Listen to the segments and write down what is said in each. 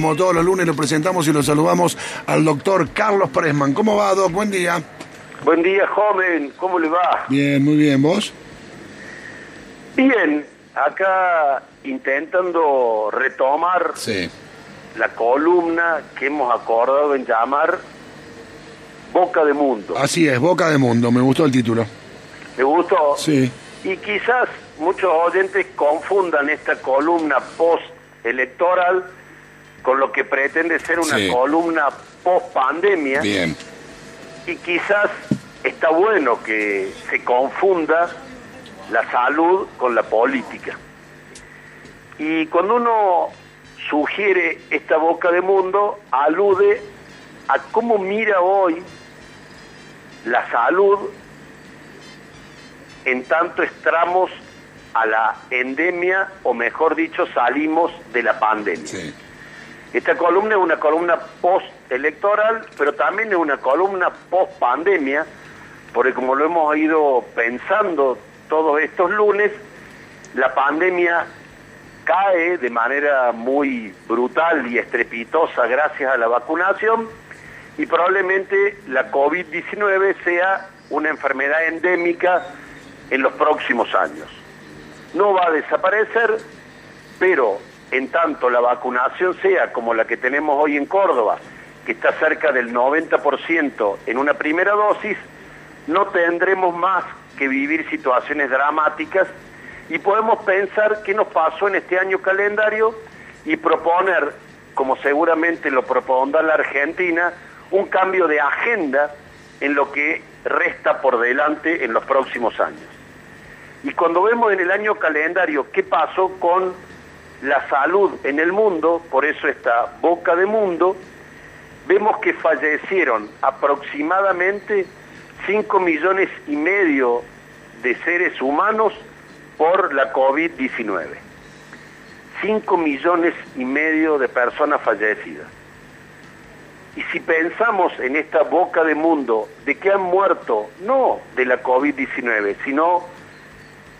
Como todos los lunes lo presentamos y lo saludamos al doctor Carlos Presman. ¿Cómo va, Doc? Buen día. Buen día, joven. ¿Cómo le va? Bien, muy bien. ¿Vos? Bien. Acá intentando retomar Sí. la columna que hemos acordado en llamar Boca de Mundo. Así es, Boca de Mundo. Me gustó el título. ¿Le gustó? Sí. Y quizás muchos oyentes confundan esta columna post-electoral con lo que pretende ser una Sí. columna post-pandemia. Bien. Y quizás está bueno que se confunda la salud con la política. Y cuando uno sugiere esta boca de mundo, alude a cómo mira hoy la salud en tanto estramos a la endemia, o mejor dicho, salimos de la pandemia. Sí. Esta columna es una columna post-electoral, pero también es una columna post-pandemia, porque como lo hemos ido pensando todos estos lunes, la pandemia cae de manera muy brutal y estrepitosa gracias a la vacunación y probablemente la COVID-19 sea una enfermedad endémica en los próximos años. No va a desaparecer, pero en tanto la vacunación sea como la que tenemos hoy en Córdoba, que está cerca del 90% en una primera dosis, no tendremos más que vivir situaciones dramáticas y podemos pensar qué nos pasó en este año calendario y proponer, como seguramente lo propondrá la Argentina, un cambio de agenda en lo que resta por delante en los próximos años. Y cuando vemos en el año calendario qué pasó con la salud en el mundo, por eso esta boca de mundo, vemos que fallecieron aproximadamente 5 millones y medio de seres humanos por la COVID-19. 5 millones y medio de personas fallecidas. Y si pensamos en esta boca de mundo de que han muerto no de la COVID-19, sino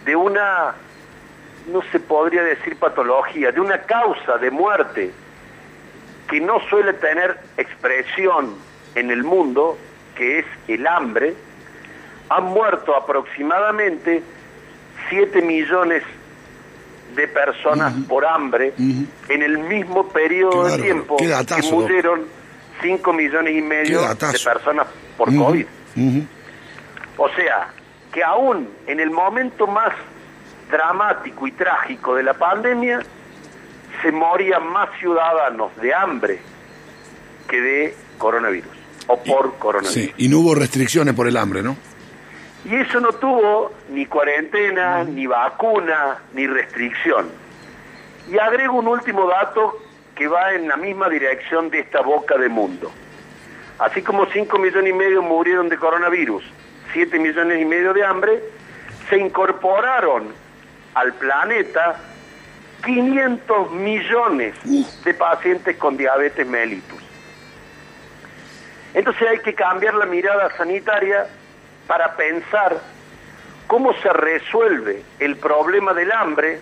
de una, no se podría decir patología, de una causa de muerte que no suele tener expresión en el mundo, que es el hambre, han muerto aproximadamente 7 millones de personas por hambre en el mismo periodo de tiempo que murieron 5 millones y medio de personas por COVID. O sea, que aún en el momento más dramático y trágico de la pandemia, se morían más ciudadanos de hambre que de coronavirus, o por coronavirus. Sí. Y no hubo restricciones por el hambre, ¿no? Y eso no tuvo ni cuarentena, ni vacuna, ni restricción. Y agrego un último dato que va en la misma dirección de esta boca de mundo. Así como 5 millones y medio murieron de coronavirus, 7 millones y medio de hambre, se incorporaron al planeta 500 millones de pacientes con diabetes mellitus. Entonces hay que cambiar la mirada sanitaria para pensar cómo se resuelve el problema del hambre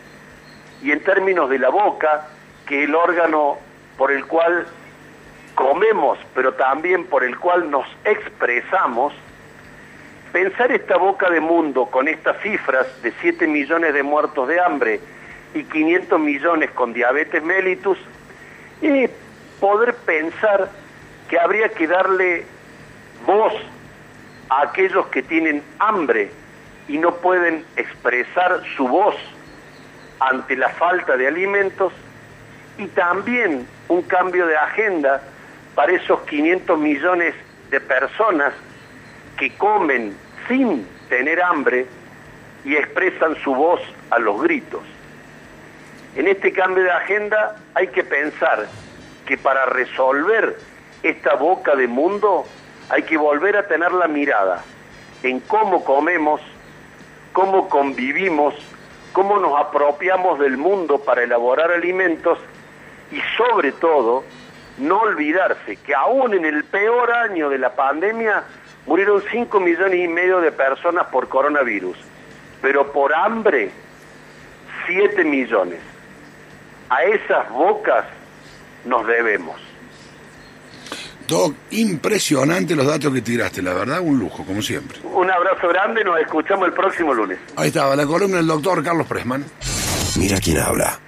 y en términos de la boca, que el órgano por el cual comemos, pero también por el cual nos expresamos, pensar esta boca de mundo con estas cifras de 7 millones de muertos de hambre y 500 millones con diabetes mellitus, y poder pensar que habría que darle voz a aquellos que tienen hambre y no pueden expresar su voz ante la falta de alimentos y también un cambio de agenda para esos 500 millones de personas que comen sin tener hambre y expresan su voz a los gritos. En este cambio de agenda hay que pensar que para resolver esta boca de mundo hay que volver a tener la mirada en cómo comemos, cómo convivimos, cómo nos apropiamos del mundo para elaborar alimentos y sobre todo no olvidarse que aún en el peor año de la pandemia murieron 5 millones y medio de personas por coronavirus, pero por hambre 7 millones. A esas bocas nos debemos. Doc, impresionante los datos que tiraste, la verdad, un lujo, como siempre. Un abrazo grande, nos escuchamos el próximo lunes. Ahí estaba la columna del doctor Carlos Presman. Mira quién habla.